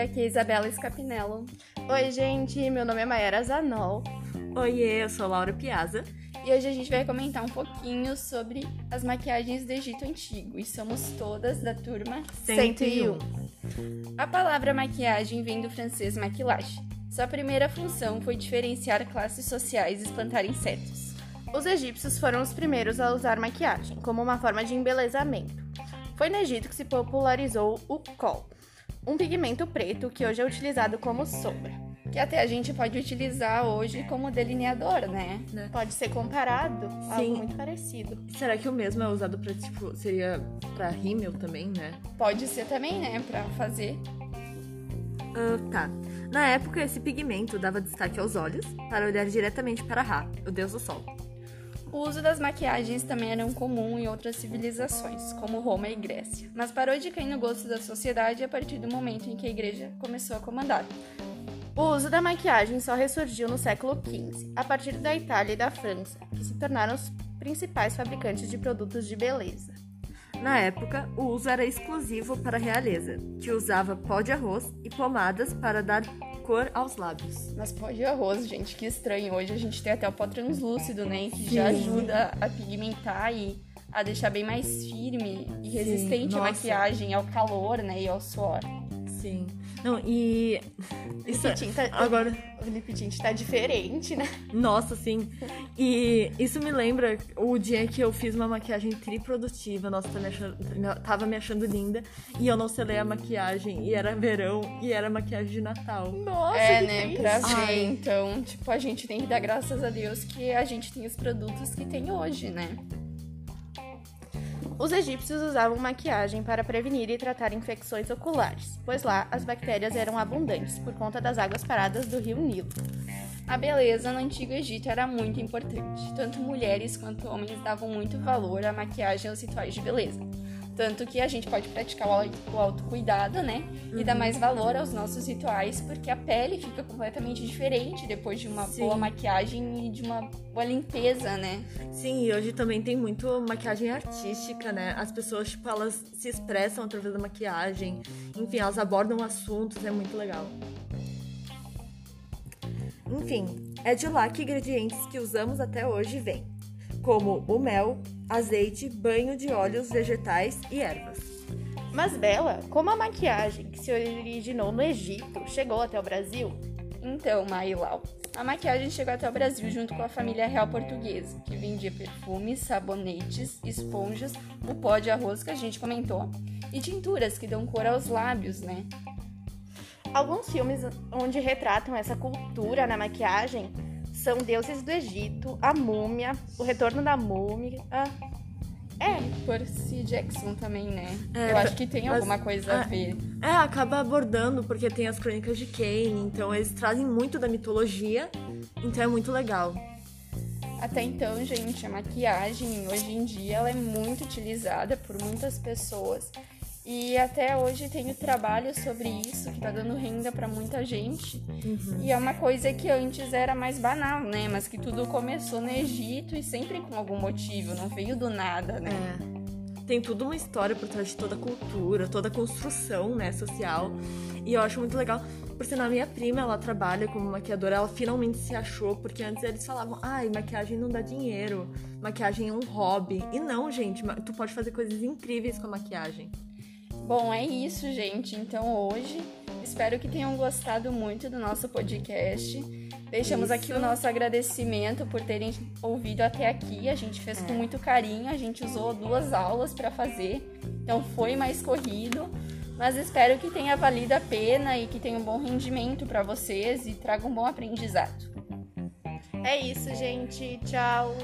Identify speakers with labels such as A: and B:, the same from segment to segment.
A: aqui é Isabela Scapinello.
B: Oi, gente, meu nome é Mayara Zanol.
C: Oiê, eu sou Laura Piazza.
A: E hoje a gente vai comentar um pouquinho sobre as maquiagens do Egito Antigo. E somos todas da turma
B: 101.
A: A palavra maquiagem vem do francês maquillage. Sua primeira função foi diferenciar classes sociais e espantar insetos.
B: Os egípcios foram os primeiros a usar maquiagem como uma forma de embelezamento. Foi no Egito que se popularizou o kohl, um pigmento preto que hoje é utilizado como sombra.
A: Que até a gente pode utilizar hoje como delineador, né?
B: Pode ser comparado a
C: Sim.
B: algo muito parecido.
C: Será que o mesmo é usado pra, tipo, seria pra rímel também, né?
A: Pode ser também, né? Pra fazer.
C: Ah, tá. Na época, esse pigmento dava destaque aos olhos para olhar diretamente para Ra, o deus do sol.
A: O uso das maquiagens também era comum em outras civilizações, como Roma e Grécia, mas parou de cair no gosto da sociedade a partir do momento em que a igreja começou a comandar.
B: O uso da maquiagem só ressurgiu no século XV, a partir da Itália e da França, que se tornaram os principais fabricantes de produtos de beleza.
C: Na época, o uso era exclusivo para a realeza, que usava pó de arroz e pomadas para dar cor aos lábios.
A: Mas pó de arroz, gente, que estranho. Hoje a gente tem até o pó translúcido, né? Que já
C: Sim.
A: ajuda a pigmentar e a deixar bem mais firme e resistente a maquiagem ao calor, né? E ao suor.
C: Sim. Não, e. Isso é-
B: tá-
C: Agora.
B: O lip tint tá diferente, né?
C: Nossa, sim. E isso me lembra o dia que eu fiz uma maquiagem triprodutiva. Nossa, tá me achando- tava me achando linda. E eu não selei a maquiagem. E era verão. E era maquiagem de Natal.
B: Nossa,
A: é,
B: que
A: né?
B: triste.
A: Pra ver.
C: Ai.
A: Então, tipo, a gente tem que dar graças a Deus que a gente tem os produtos que tem hoje, né?
B: Os egípcios usavam maquiagem para prevenir e tratar infecções oculares, pois lá as bactérias eram abundantes por conta das águas paradas do rio Nilo.
A: A beleza no Antigo Egito era muito importante. Tanto mulheres quanto homens davam muito valor à maquiagem e aos rituais de beleza. Tanto que a gente pode praticar o auto- o autocuidado, né? E dar mais valor aos nossos rituais, porque a pele fica completamente diferente depois de uma
C: Sim.
A: boa maquiagem e de uma boa limpeza, né?
C: Sim, e hoje também tem muito maquiagem artística, né? As pessoas, tipo, elas se expressam através da maquiagem. Enfim, elas abordam assuntos, é muito legal. Enfim, é de lá que ingredientes que usamos até hoje vêm, como o mel, azeite, banho de óleos vegetais e ervas.
B: Mas Bela, como a maquiagem que se originou no Egito chegou até o Brasil?
A: Então, Mailau, a maquiagem chegou até o Brasil junto com a família real portuguesa, que vendia perfumes, sabonetes, esponjas, o pó de arroz que a gente comentou, e tinturas que dão cor aos lábios, né?
B: Alguns filmes onde retratam essa cultura na maquiagem são Deuses do Egito, A Múmia, O Retorno da Múmia. É,
A: Percy Jackson também, né?
C: É,
A: Eu acho que tem
C: mas-
A: alguma coisa a
C: ah,
A: ver.
C: É, acaba abordando, porque tem as crônicas de Kane, então eles trazem muito da mitologia, então é muito legal.
A: Até então, gente, a maquiagem hoje em dia ela é muito utilizada por muitas pessoas. E até hoje tem o trabalho sobre isso, que tá dando renda pra muita gente. E é uma coisa que antes era mais banal, né? Mas que tudo começou no Egito e sempre com algum motivo, não veio do nada, né?
C: É. Tem tudo uma história por trás de toda a cultura, toda a construção, né, social. E eu acho muito legal. Por sinal, minha prima, ela trabalha como maquiadora, ela finalmente se achou, porque antes eles falavam, ai, maquiagem não dá dinheiro, maquiagem é um hobby. E não, gente, tu pode fazer coisas incríveis com a maquiagem.
A: Bom, é isso, gente. Então hoje, espero que tenham gostado muito do nosso podcast. Deixamos aqui
C: Isso.
A: o nosso agradecimento por terem ouvido até aqui. A gente fez com muito carinho, a gente usou duas aulas para fazer, então foi mais corrido. Mas espero que tenha valido a pena e que tenha um bom rendimento para vocês e traga um bom aprendizado.
B: é isso, gente. Tchau.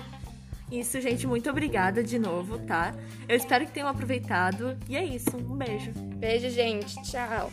C: Isso, gente, muito obrigada de novo, tá? Eu espero que tenham aproveitado. E é isso, um beijo.
A: Beijo, gente. Tchau.